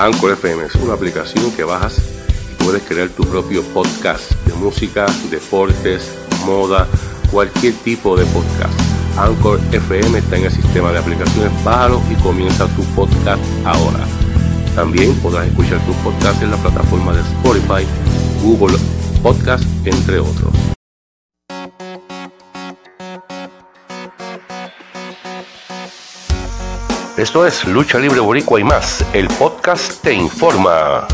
Anchor FM es una aplicación que bajas y puedes crear tu propio podcast de música, deportes, moda, cualquier tipo de podcast. Anchor FM está en el sistema de aplicaciones, bájalo y comienza tu podcast ahora. También podrás escuchar tus podcasts en la plataforma de Spotify, Google Podcast, entre otros. Esto es Lucha Libre Boricua y más. El podcast te informa.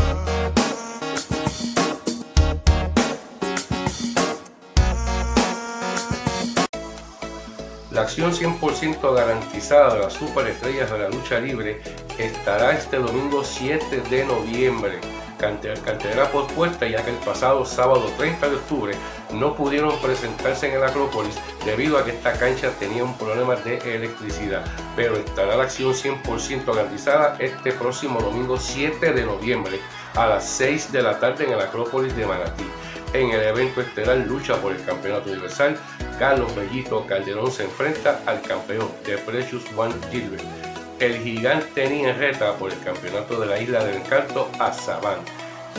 La acción 100% garantizada de las superestrellas de la lucha libre estará este domingo 7 de noviembre cartelera pospuesta ya que el pasado sábado 30 de octubre no pudieron presentarse en el Acrópolis debido a que esta cancha tenía un problema de electricidad, pero estará la acción 100% garantizada este próximo domingo 7 de noviembre a las 6 de la tarde en el Acrópolis de Manatí. En el evento estelar lucha por el campeonato universal, Carlos Bellito Calderón se enfrenta al campeón de Precious One Gilbert el gigante Reta por el campeonato de la Isla del Encanto a Saban.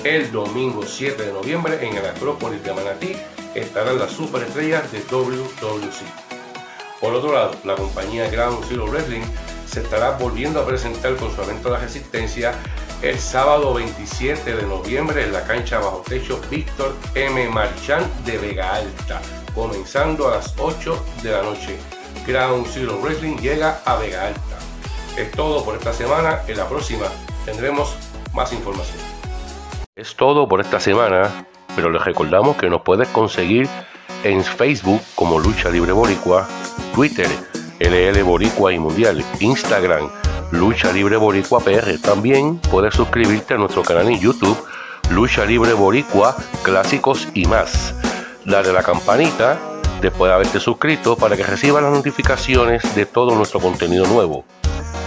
El domingo 7 de noviembre en el Acrópolis de Manatí estarán las superestrellas de WWC. Por otro lado, la compañía Ground Zero Wrestling se estará volviendo a presentar con su evento la resistencia el sábado 27 de noviembre en la cancha bajo techo Víctor M. Marchand de Vega Alta, comenzando a las 8 de la noche. Ground Zero Wrestling llega a Vega Alta. Es todo por esta semana. En la próxima tendremos más información. Es todo por esta semana, pero les recordamos que nos puedes conseguir en Facebook como Lucha Libre Boricua, Twitter LL Boricua y Mundial, Instagram Lucha Libre Boricua PR. También puedes suscribirte a nuestro canal en YouTube Lucha Libre Boricua, Clásicos y más. Dale a la campanita después de haberte suscrito para que recibas las notificaciones de todo nuestro contenido nuevo.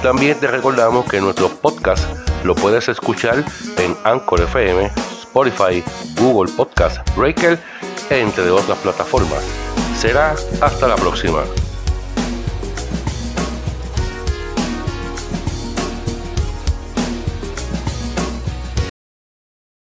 También te recordamos que nuestro podcast lo puedes escuchar en Anchor FM, Spotify, Google Podcast, Breaker, entre otras plataformas. Será hasta la próxima.